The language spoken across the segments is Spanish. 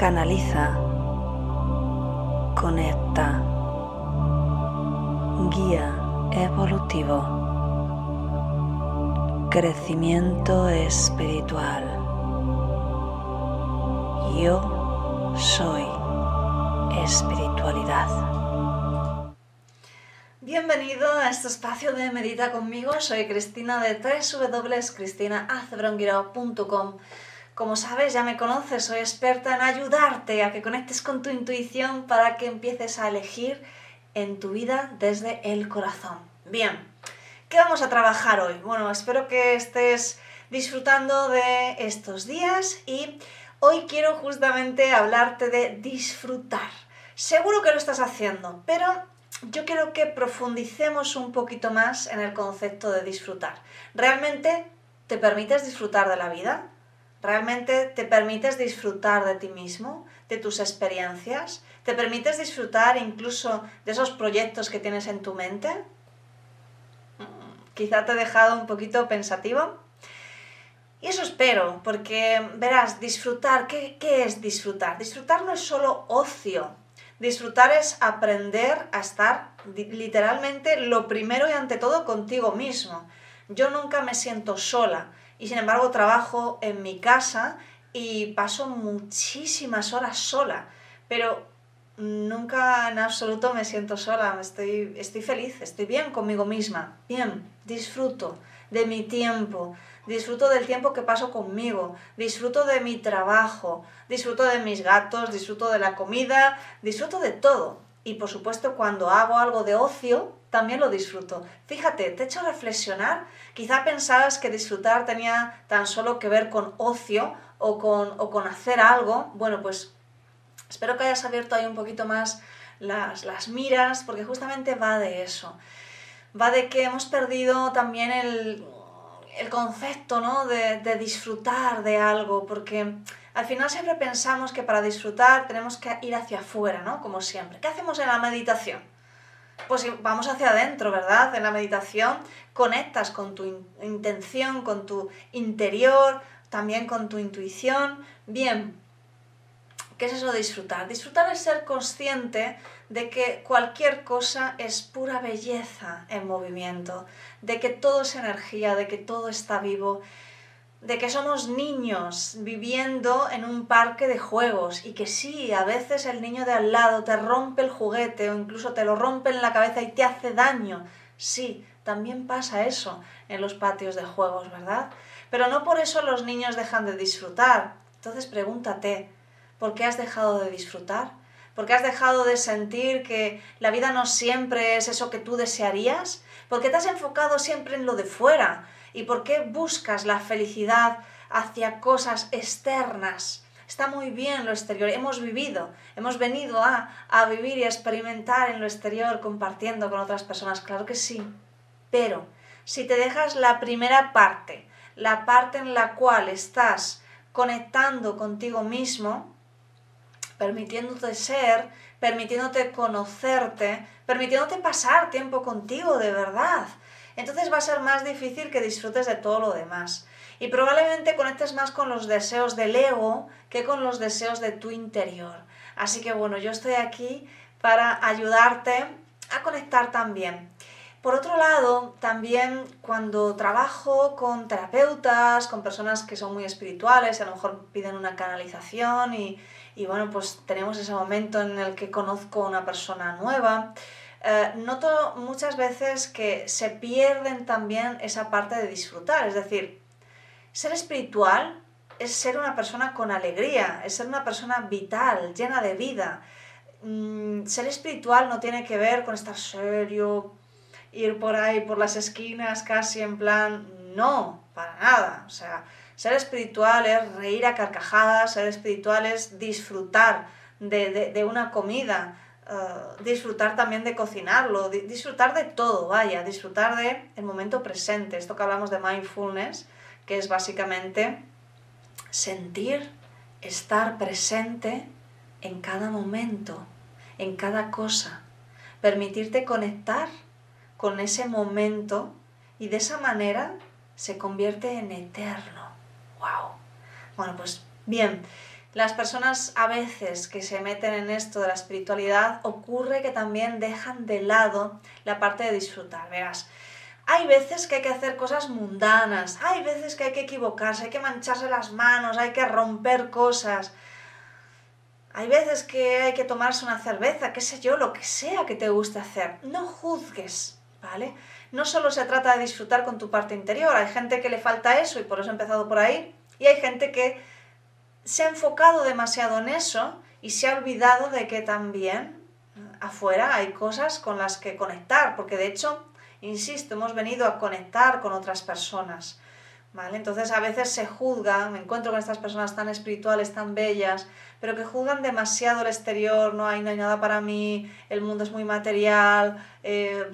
canaliza, conecta, guía evolutivo, crecimiento espiritual. Yo soy espiritualidad. Bienvenido a este espacio de Medita conmigo. Soy Cristina de www.cristinaacebrongirao.com. Como sabes, ya me conoces, soy experta en ayudarte a que conectes con tu intuición para que empieces a elegir en tu vida desde el corazón. Bien, ¿qué vamos a trabajar hoy? Bueno, espero que estés disfrutando de estos días y hoy quiero justamente hablarte de disfrutar. Seguro que lo estás haciendo, pero yo quiero que profundicemos un poquito más en el concepto de disfrutar. ¿Realmente te permites disfrutar de la vida? ¿Realmente te permites disfrutar de ti mismo, de tus experiencias? ¿Te permites disfrutar incluso de esos proyectos que tienes en tu mente? Quizá te he dejado un poquito pensativo. Y eso espero, porque verás, disfrutar, ¿qué, ¿qué, es disfrutar? Disfrutar no es solo ocio. Disfrutar es aprender a estar literalmente lo primero y ante todo contigo mismo. Yo nunca me siento sola y sin embargo trabajo en mi casa y paso muchísimas horas sola, pero nunca en absoluto me siento sola, estoy, estoy feliz, estoy bien conmigo misma, bien, disfruto de mi tiempo, disfruto del tiempo que paso conmigo, disfruto de mi trabajo, disfruto de mis gatos, disfruto de la comida, disfruto de todo. Y por supuesto cuando hago algo de ocio, también lo disfruto. Fíjate, te he hecho reflexionar. Quizá pensabas que disfrutar tenía tan solo que ver con ocio o con, o con hacer algo. Bueno, pues espero que hayas abierto ahí un poquito más las, las miras, porque justamente va de eso. Va de que hemos perdido también el, el concepto ¿no? de, de disfrutar de algo, porque al final siempre pensamos que para disfrutar tenemos que ir hacia afuera, ¿no? Como siempre. ¿Qué hacemos en la meditación? Pues vamos hacia adentro, ¿verdad? En la meditación conectas con tu intención, con tu interior, también con tu intuición. Bien, ¿qué es eso de disfrutar? Disfrutar es ser consciente de que cualquier cosa es pura belleza en movimiento, de que todo es energía, de que todo está vivo de que somos niños viviendo en un parque de juegos y que sí, a veces el niño de al lado te rompe el juguete o incluso te lo rompe en la cabeza y te hace daño. Sí, también pasa eso en los patios de juegos, ¿verdad? Pero no por eso los niños dejan de disfrutar. Entonces pregúntate, ¿por qué has dejado de disfrutar? ¿Por qué has dejado de sentir que la vida no siempre es eso que tú desearías? ¿Por qué te has enfocado siempre en lo de fuera? ¿Y por qué buscas la felicidad hacia cosas externas? Está muy bien lo exterior, hemos vivido, hemos venido a, a vivir y a experimentar en lo exterior compartiendo con otras personas, claro que sí. Pero si te dejas la primera parte, la parte en la cual estás conectando contigo mismo, permitiéndote ser, permitiéndote conocerte, permitiéndote pasar tiempo contigo de verdad, entonces va a ser más difícil que disfrutes de todo lo demás. Y probablemente conectes más con los deseos del ego que con los deseos de tu interior. Así que bueno, yo estoy aquí para ayudarte a conectar también. Por otro lado, también cuando trabajo con terapeutas, con personas que son muy espirituales, a lo mejor piden una canalización y, y bueno, pues tenemos ese momento en el que conozco a una persona nueva, eh, noto muchas veces que se pierden también esa parte de disfrutar. Es decir, ser espiritual es ser una persona con alegría, es ser una persona vital, llena de vida. Mm, ser espiritual no tiene que ver con estar serio, ir por ahí, por las esquinas, casi en plan, no, para nada. O sea, ser espiritual es reír a carcajadas, ser espiritual es disfrutar de, de una comida, eh, disfrutar también de cocinarlo, disfrutar de todo, vaya, disfrutar de el momento presente. Esto que hablamos de mindfulness, que es básicamente sentir, estar presente en cada momento, en cada cosa, permitirte conectar con ese momento y de esa manera se convierte en eterno. ¡Wow! Bueno, pues bien, las personas a veces que se meten en esto de la espiritualidad ocurre que también dejan de lado la parte de disfrutar. Verás, hay veces que hay que hacer cosas mundanas, hay veces que hay que equivocarse, hay que mancharse las manos, hay que romper cosas. Hay veces que hay que tomarse una cerveza, qué sé yo, lo que sea que te guste hacer. No juzgues, ¿vale? No solo se trata de disfrutar con tu parte interior, hay gente que le falta eso y por eso he empezado por ahí, y hay gente que se ha enfocado demasiado en eso y se ha olvidado de que también afuera hay cosas con las que conectar, porque de hecho, insisto, hemos venido a conectar con otras personas. ¿Vale? Entonces a veces se juzga, me encuentro con estas personas tan espirituales, tan bellas, pero que juzgan demasiado el exterior, no hay, no hay nada para mí, el mundo es muy material. Eh,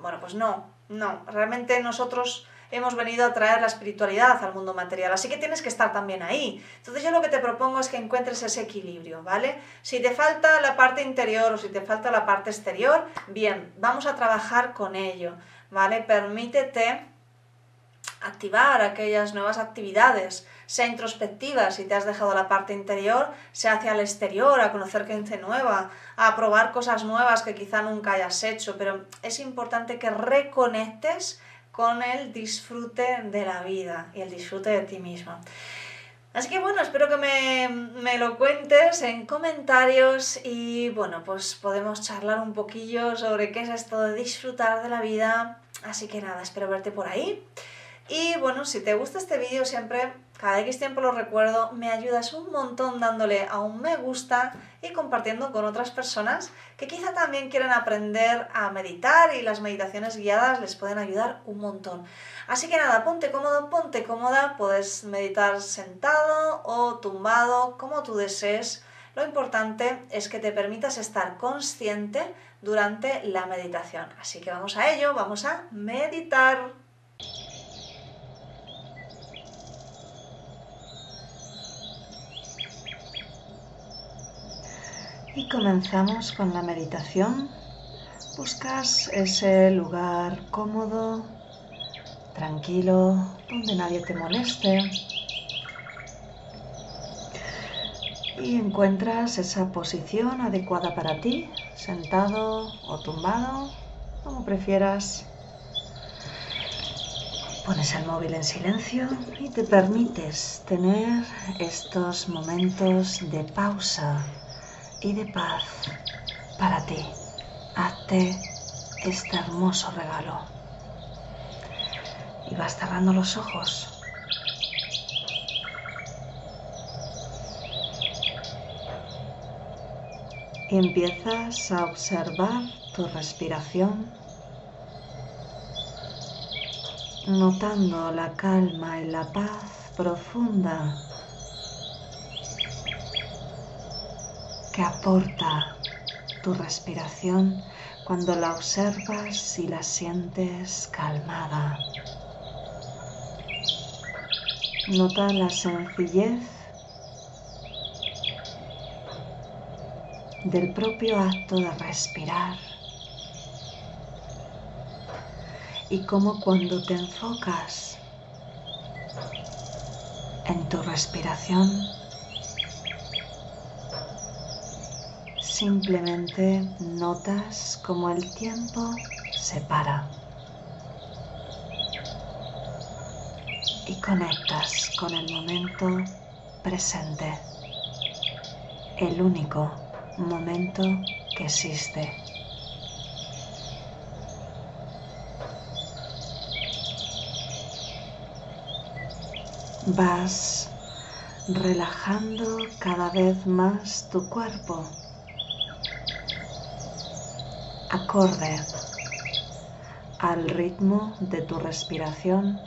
bueno, pues no, no, realmente nosotros hemos venido a traer la espiritualidad al mundo material, así que tienes que estar también ahí. Entonces yo lo que te propongo es que encuentres ese equilibrio, ¿vale? Si te falta la parte interior o si te falta la parte exterior, bien, vamos a trabajar con ello, ¿vale? Permítete activar aquellas nuevas actividades, sea introspectiva si te has dejado la parte interior, sea hacia el exterior, a conocer gente nueva, a probar cosas nuevas que quizá nunca hayas hecho, pero es importante que reconectes con el disfrute de la vida y el disfrute de ti misma. Así que bueno, espero que me, me, lo cuentes en comentarios y bueno, pues podemos charlar un poquillo sobre qué es esto de disfrutar de la vida. Así que nada, espero verte por ahí. Y bueno, si te gusta este vídeo siempre, cada X tiempo lo recuerdo, me ayudas un montón dándole a un me gusta y compartiendo con otras personas que quizá también quieren aprender a meditar y las meditaciones guiadas les pueden ayudar un montón. Así que nada, ponte cómodo, ponte cómoda, puedes meditar sentado o tumbado, como tú desees. Lo importante es que te permitas estar consciente durante la meditación. Así que vamos a ello, vamos a meditar. Y comenzamos con la meditación. Buscas ese lugar cómodo, tranquilo, donde nadie te moleste. Y encuentras esa posición adecuada para ti, sentado o tumbado, como prefieras. Pones el móvil en silencio y te permites tener estos momentos de pausa y de paz para ti. Hazte este hermoso regalo. Y vas cerrando los ojos. Y empiezas a observar tu respiración, notando la calma y la paz profunda aporta tu respiración cuando la observas y la sientes calmada. Nota la sencillez del propio acto de respirar y cómo cuando te enfocas en tu respiración Simplemente notas como el tiempo se para. Y conectas con el momento presente, el único momento que existe. Vas relajando cada vez más tu cuerpo acorde al ritmo de tu respiración.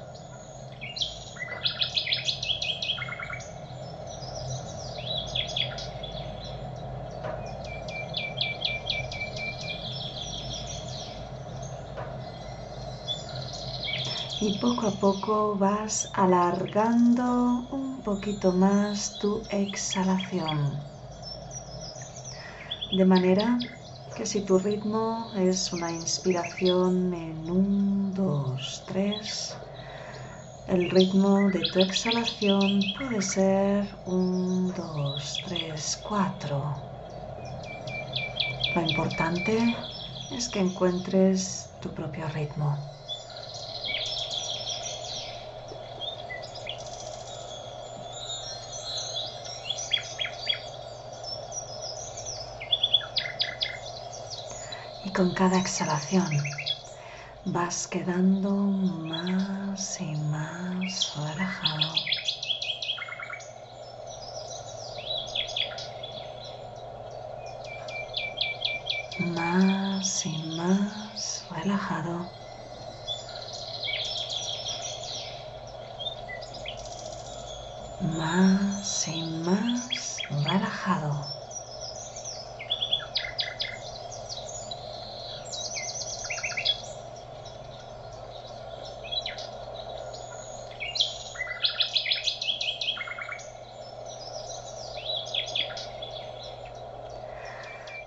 Y poco a poco vas alargando un poquito más tu exhalación. De manera que si tu ritmo es una inspiración en un, dos, tres, El ritmo de tu exhalación puede ser un, dos, tres, cuatro. Lo importante es que encuentres tu propio ritmo. Con cada exhalación vas quedando más y más relajado. Más y más relajado. Más y más relajado.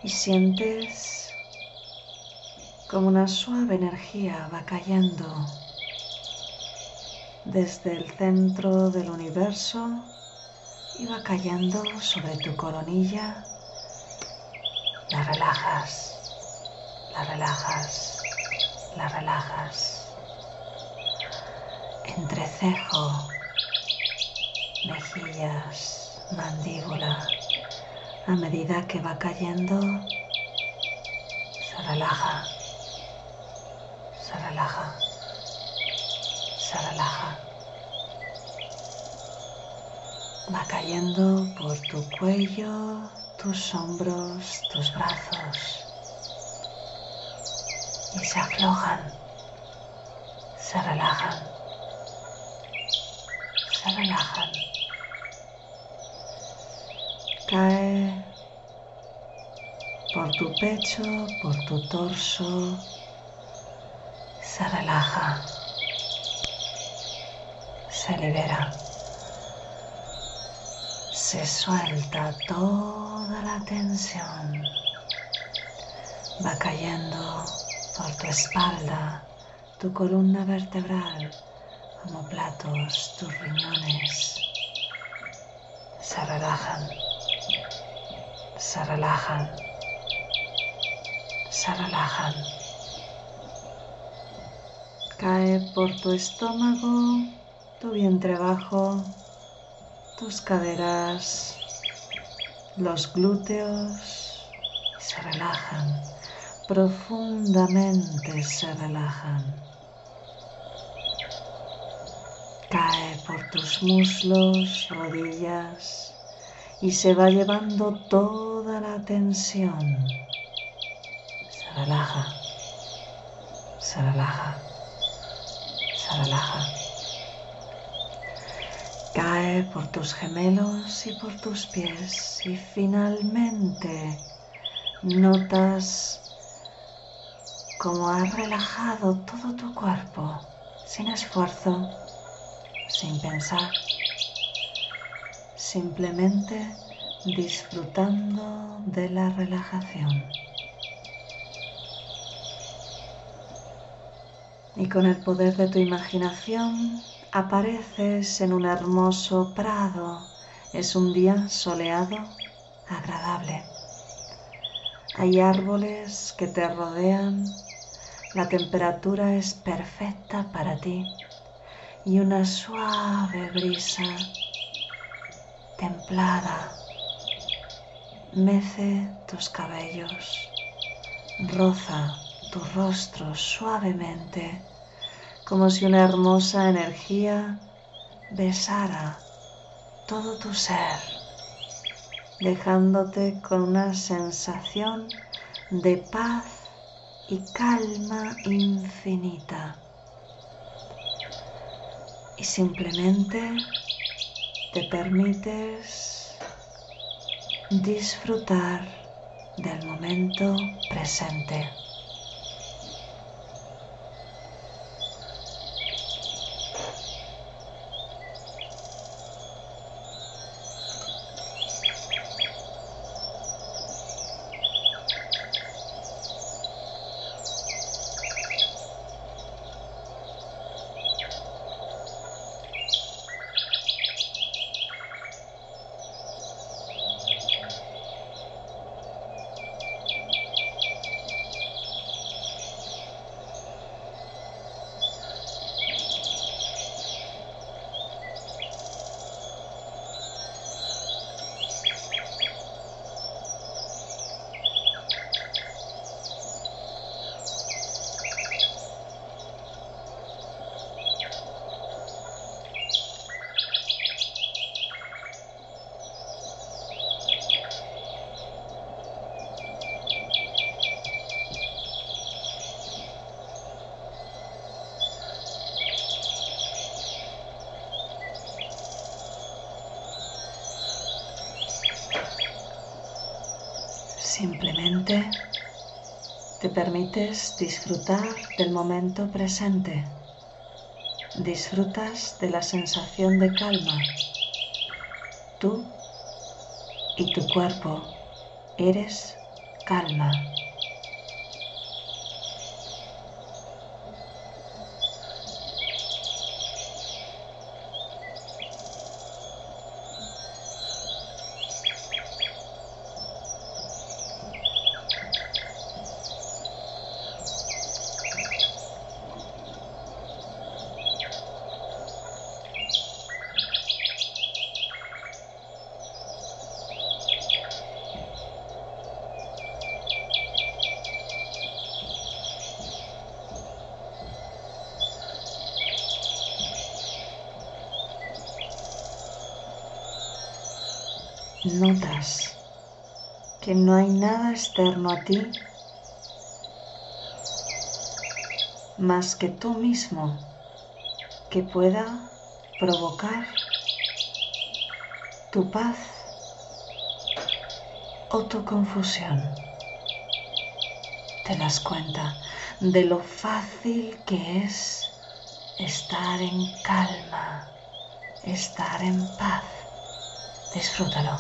Y sientes como una suave energía va cayendo desde el centro del universo y va cayendo sobre tu coronilla. La relajas, la relajas, la relajas. Entrecejo, mejillas, mandíbula a medida que va cayendo, se relaja, se relaja, se relaja. Va cayendo por tu cuello, tus hombros, tus brazos. Y se aflojan, se relajan, se relajan cae por tu pecho, por tu torso, se relaja, se libera, se suelta toda la tensión, va cayendo por tu espalda, tu columna vertebral, como platos, tus riñones, se relajan se relajan, se relajan. Cae por tu estómago, tu vientre bajo, tus caderas, los glúteos, se relajan, profundamente se relajan. Cae por tus muslos, rodillas, y se va llevando toda la tensión. Se relaja, se relaja, se relaja. Cae por tus gemelos y por tus pies y finalmente notas cómo has relajado todo tu cuerpo sin esfuerzo, sin pensar simplemente disfrutando de la relajación. Y con el poder de tu imaginación apareces en un hermoso prado. Es un día soleado, agradable. Hay árboles que te rodean, la temperatura es perfecta para ti y una suave brisa templada mece tus cabellos, roza tu rostro suavemente, como si una hermosa energía besara todo tu ser, dejándote con una sensación de paz y calma infinita. Y simplemente te permites disfrutar del momento presente. Simplemente te permites disfrutar del momento presente. Disfrutas de la sensación de calma. Tú y tu cuerpo eres calma. Notas que no hay nada externo a ti más que tú mismo que pueda provocar tu paz o tu confusión. Te das cuenta de lo fácil que es estar en calma, estar en paz. Disfrútalo.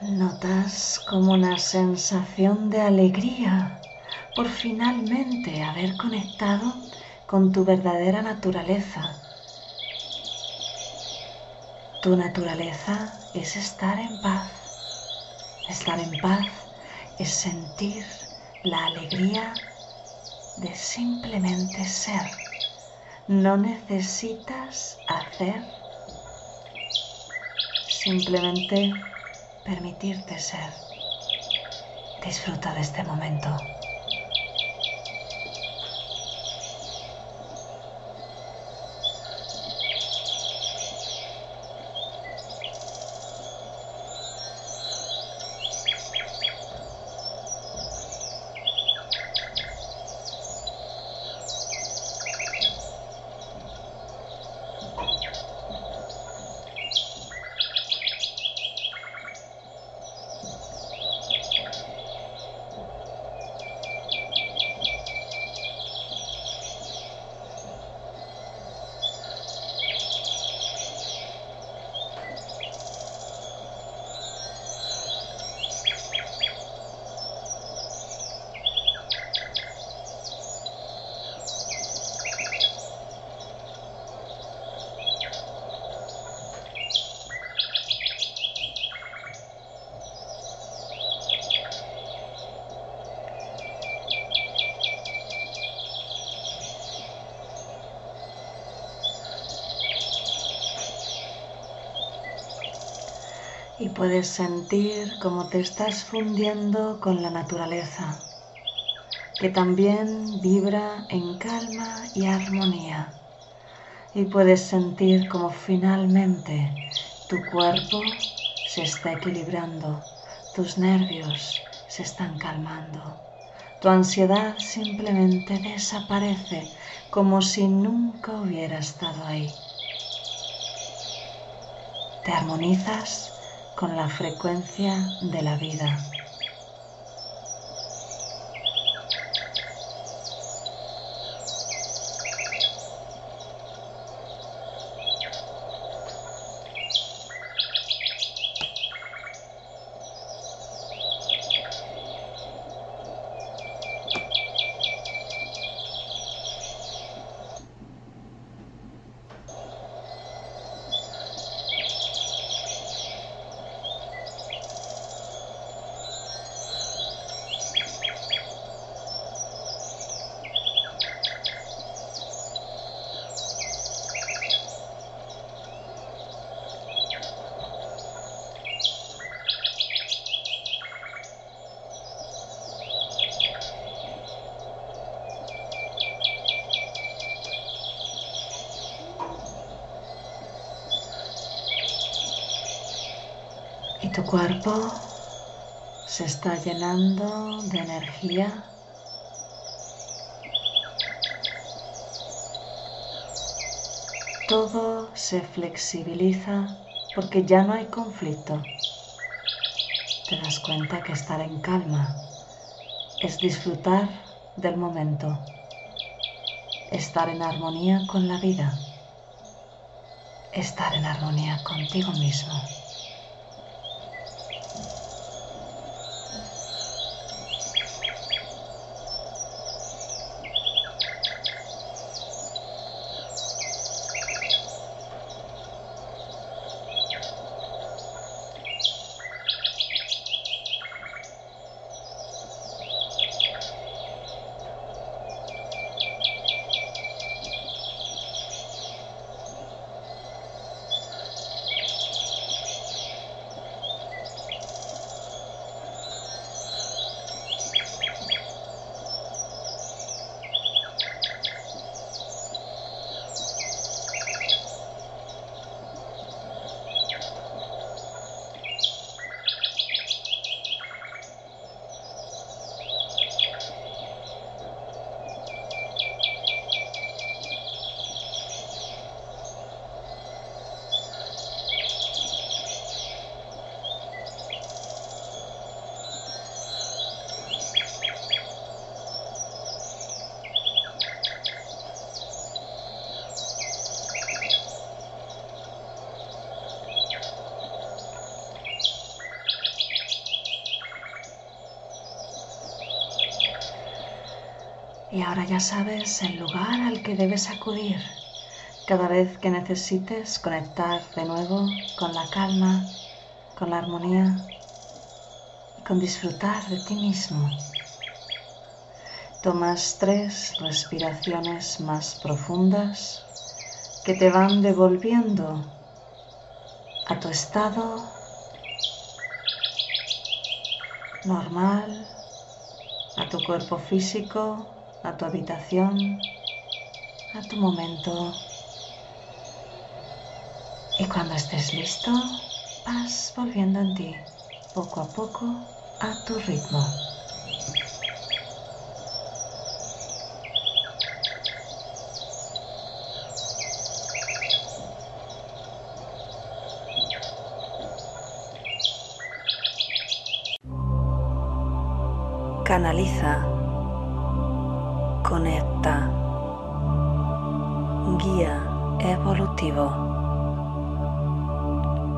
Notas una sensación de alegría por finalmente haber conectado con tu verdadera naturaleza. Tu naturaleza es estar en paz. Estar en paz es sentir la alegría de simplemente ser. No necesitas hacer, simplemente permitirte ser. Disfruta de este momento. Y puedes sentir cómo te estás fundiendo con la naturaleza, que también vibra en calma y armonía. Y puedes sentir cómo finalmente tu cuerpo se está equilibrando, tus nervios se están calmando, tu ansiedad simplemente desaparece como si nunca hubiera estado ahí. Te armonizas con la frecuencia de la vida. Tu cuerpo se está llenando de energía. Todo se flexibiliza porque ya no hay conflicto. Te das cuenta que estar en calma es disfrutar del momento, estar en armonía con la vida, estar en armonía contigo mismo. Y ahora ya sabes el lugar al que debes acudir cada vez que necesites conectar de nuevo con la calma, con la armonía y con disfrutar de ti mismo. Tomas tres respiraciones más profundas que te van devolviendo a tu estado normal, a tu cuerpo físico a tu habitación, a tu momento. Y cuando estés listo, vas volviendo en ti, poco a poco, a tu ritmo. Canaliza